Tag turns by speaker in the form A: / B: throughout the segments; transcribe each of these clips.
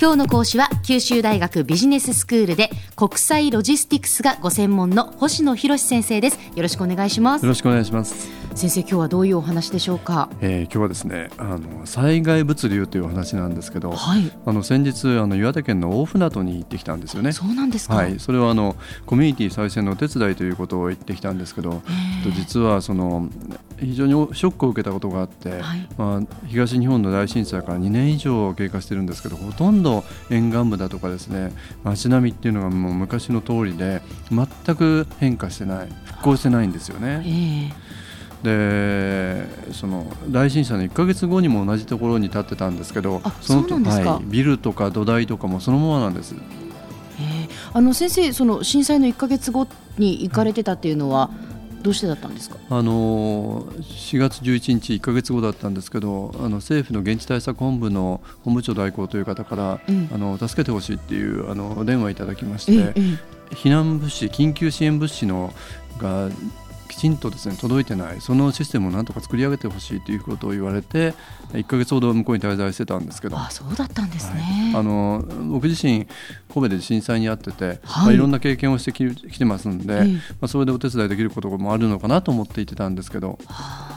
A: 今日の講師は九州大学ビジネススクールで国際ロジスティクスがご専門の星野博先生です。よろしくお願いします。
B: よろしくお願いします。
A: 先生今日はどういうお話でしょうか、
B: えー、今日はですねあの災害物流というお話なんですけど、
A: はい、
B: あの先日あの岩手県の大船渡に行ってきたんですよね。
A: そうなんですか。
B: はい。それはあのコミュニティ再生のお手伝いということを言ってきたんですけど実はその非常にショックを受けたことがあって、はい、まあ、東日本の大震災から2年以上経過してるんですけどほとんど沿岸部だとかですね街並みっていうのがもう昔の通りで全く変化してない復興してないんですよね。でその大震災の1か月後にも同じところに立ってたんですけど
A: そのは
B: い、ビルとか土台とかもそのままなんです。
A: あの先生その震災の1か月後に行かれてたっていうのはどうしてだったんですか？
B: あの4月11日1か月後だったんですけどあの政府の現地対策本部の本部長代行という方から、うん、あの助けてほしいっていうあの電話いただきまして、避難物資緊急支援物資のがきちんとですね届いてないそのシステムをなんとか作り上げてほしいということを言われて1か月ほど向こうに滞在してたんですけど。
A: あそうだったんですね、
B: はい、あの僕自身神戸で震災にあってて、はい。まあ、いろんな経験をしてきてますんで、まあ、それでお手伝いできることもあるのかなと思っていてたんですけど。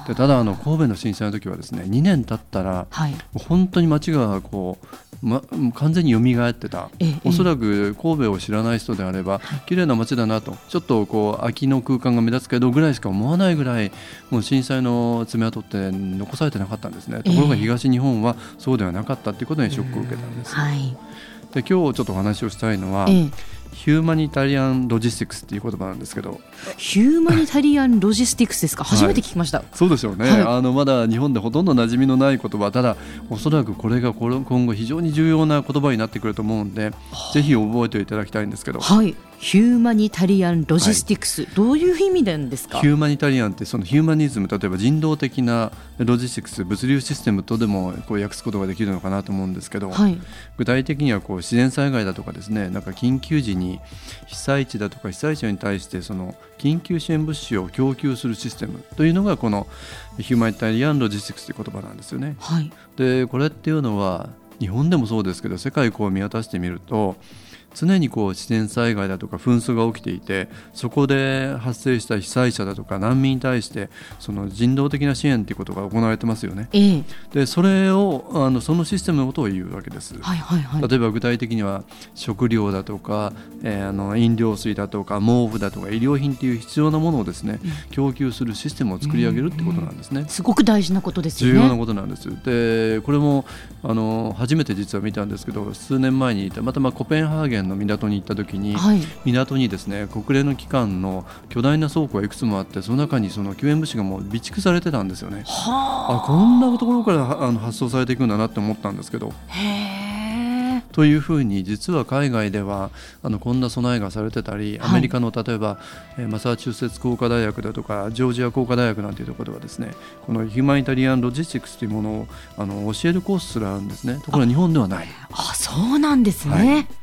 B: でただあの神戸の震災の時はですね2年経ったら、はい、本当に街がこうま、完全に蘇ってた、おそらく神戸を知らない人であれば、はい、綺麗な街だなとちょっとこう空きの空間が目立つけどぐらいしか思わないぐらいもう震災の爪痕って残されてなかったんですね。ところが東日本はそうではなかったということにショックを受けたんです。はい、で今日ちょっとお話をしたいのは、ヒューマニタリアンロジスティクスっていう言葉なんですけど。
A: ヒューマニタリアンロジスティクスですか？初めて聞きました、はい、
B: そうでしょうね、はい、あのまだ日本でほとんど馴染みのない言葉ただおそらくこれが今後非常に重要な言葉になってくると思うんでぜひ覚えていただきたいんですけど。
A: はいヒューマニタリアンロジスティクス、はい、どういう意味なんですか？
B: ヒューマニタリアンってそのヒューマニズム例えば人道的なロジスティクス物流システムとでもこう訳すことができるのかなと思うんですけど、はい、具体的にはこう自然災害だとかですねなんか緊急時に被災地だとか被災者に対してその緊急支援物資を供給するシステムというのがこのヒューマニタリアンロジスティクスという言葉なんですよね。はい、でこれっていうのは日本でもそうですけど世界こう見渡してみると常にこう自然災害だとか紛争が起きていてそこで発生した被災者だとか難民に対してその人道的な支援ということが行われてますよね。ええ、でそれをあのそのシステムのことを言うわけです。はいはいはい、例えば具体的には食料だとか、えー、あの飲料水だとか毛布だとか医療品という必要なものをですね、うん、供給するシステムを作り上げるってことなんですね。うんうん、
A: すごく大事なことですよ
B: ね。重要なことなんです。でこれもあの初めて実は見たんですけど数年前にまたまあコペンハーゲンンの港に行った時に、はい、港にですね国連の機関の巨大な倉庫がいくつもあってその中にその救援物資がもう備蓄されてたんですよね。あ。こんなところからあの発送されていくんだなって思ったんですけど。というふうに実は海外ではあのこんな備えがされてたりアメリカの例えば、えマサチューセッツ工科大学だとかジョージア工科大学なんていうところではですねこのヒューマニタリアン・ロジスティクスというものをあの教えるコースすらあるんですね。ところが日本ではない。
A: あそうなんですね、はい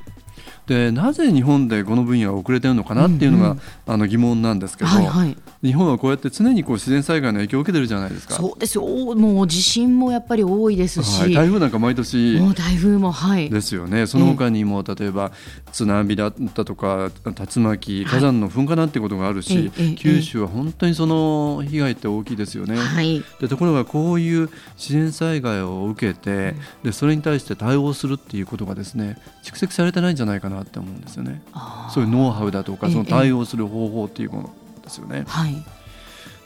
B: でなぜ日本でこの分野は遅れてるのかなっていうのが、うんうん、あの疑問なんですけど、はいはい、日本はこうやって常にこう自然災害の影響を受けてるじゃないですか。
A: そうですよ。もう地震もやっぱり多いですし、はい、
B: 台風なんか毎年。
A: もう台風もはい。
B: ですよね。その他にも、例えば津波だったとか竜巻火山の噴火なんてことがあるし、はい、九州は本当にその被害って大きいですよね、はい、でところがこういう自然災害を受けてでそれに対して対応するっていうことがですね蓄積されてないんじゃないかなって思うんですよね。そういうノウハウだとかその対応する方法っていうものですよね。はい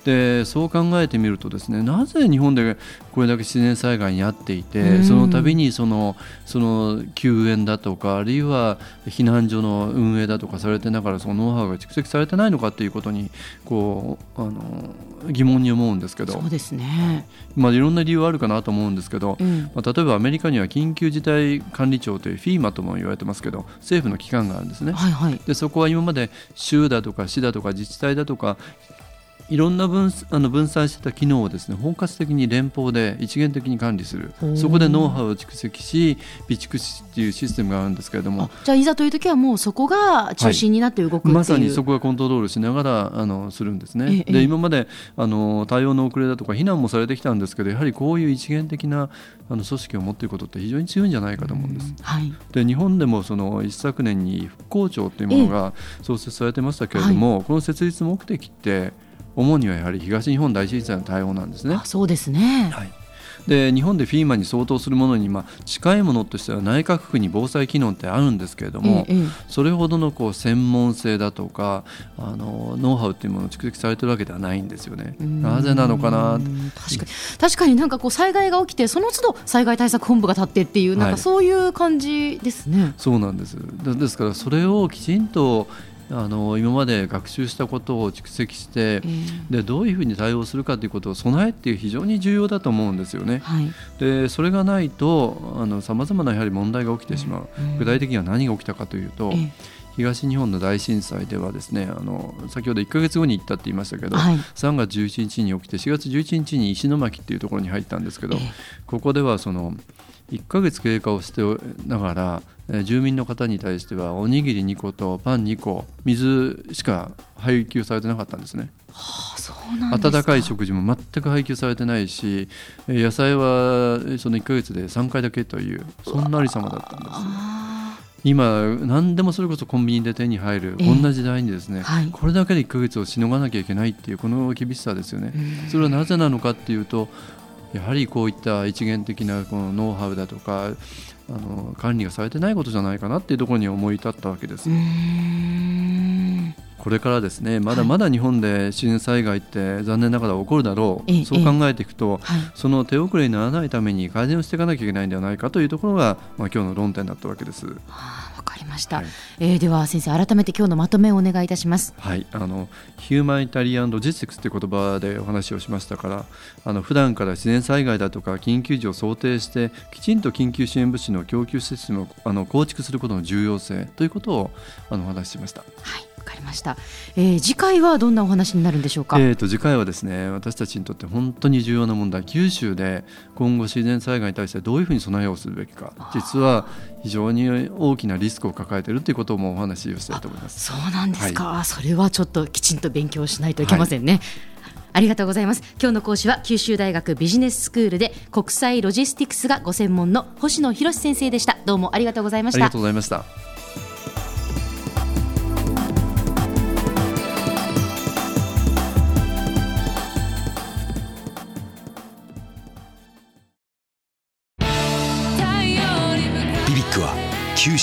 B: でそう考えてみるとですねなぜ日本でこれだけ自然災害に遭っていて、その度にそのその救援だとかあるいは避難所の運営だとかされてながらそのノウハウが蓄積されてないのかっていうことにこうあの疑問に思うんですけど。
A: そうですね、
B: まあ、いろんな理由あるかなと思うんですけど、うん、まあ、例えばアメリカには緊急事態管理庁という FEMA とも言われてますけど政府の機関があるんですね。はいはい、でそこは今まで州だとか市だとか自治体だとかいろんな分あの分散してた機能をですね包括的に連邦で一元的に管理する。そこでノウハウを蓄積し備蓄しっていうシステムがあるんですけれども。
A: じゃあいざという時はもうそこが中心になって動く、はい、
B: まさにそこがコントロールしながらあのするんですね。で今まであの対応の遅れだとか非難もされてきたんですけどやはりこういう一元的なあの組織を持っていることって非常に強いんじゃないかと思うんです。はい、で日本でもその一昨年に復興庁というものが創設されてましたけれども、はい、この設立目的って主にはやはり東日本大震災の対応なんですね。
A: そうですね、
B: はい。で日本で FEMA に相当するものに、まあ、近いものとしては内閣府に防災機能ってあるんですけれども、ええ、それほどのこう専門性だとかあのノウハウっていうものを蓄積されてるわけではないんですよね。なぜなのかな？
A: 確かに。確かになんかこう災害が起きてその都度災害対策本部が立ってっていうなんかそういう感じですね。はい、
B: そうなんです。ですからそれをきちんとあの今まで学習したことを蓄積して、えー、でどういうふうに対応するかということを備えっていう非常に重要だと思うんですよね。はい、でそれがないとさまざまなやはり問題が起きてしまう、うん、具体的には何が起きたかというと、えー、東日本の大震災ではですねあの先ほど1か月後に行ったって言いましたけど、はい、3月11日に起きて4月11日に石巻っていうところに入ったんですけど、えー、ここではその1か月経過をしてながら住民の方に対してはおにぎり2個とパン2個水しか配給されてなかったんですね。
A: はあ、そうなん温
B: かい食事も全く配給されてないし野菜はその1か月で3回だけというそんなありさまだったんです。今何でもそれこそコンビニで手に入る、こんな時代にですね、はい、これだけで1か月をしのがなきゃいけないっていうこの厳しさですよね。それはなぜなのかっていうとやはりこういった一元的なこのノウハウだとかあの管理がされてないことじゃないかなっていうところに思い立ったわけです。これからですねまだまだ日本で自然災害って残念ながら起こるだろう、はい、そう考えていくと、はい、その手遅れにならないために改善をしていかなきゃいけないんではないかというところが、まあ、今日の論点だったわけです。わ、
A: かりました、はい、えー、では先生改めて今日のまとめをお願いいたします。
B: はいあのヒューマニタリアン・ロジスティクスという言葉でお話をしましたからあの普段から自然災害だとか緊急時を想定してきちんと緊急支援物資の供給システムをあの構築することの重要性ということをあのお話ししました。
A: はいわかりました、えー、次回はどんなお話になるんでしょうか、
B: えーと、次回はですね私たちにとって本当に重要な問題九州で今後自然災害に対してどういうふうに備えをするべきか実は非常に大きなリスクを抱えているということもお話をしたいと思います。
A: そうなんですか、はい、それはちょっときちんと勉強しないといけませんね、はい。ありがとうございます。今日の講師は九州大学ビジネススクールで国際ロジスティクスがご専門の星野博先生でした。どうもありがとうございました。
B: ありがとうございました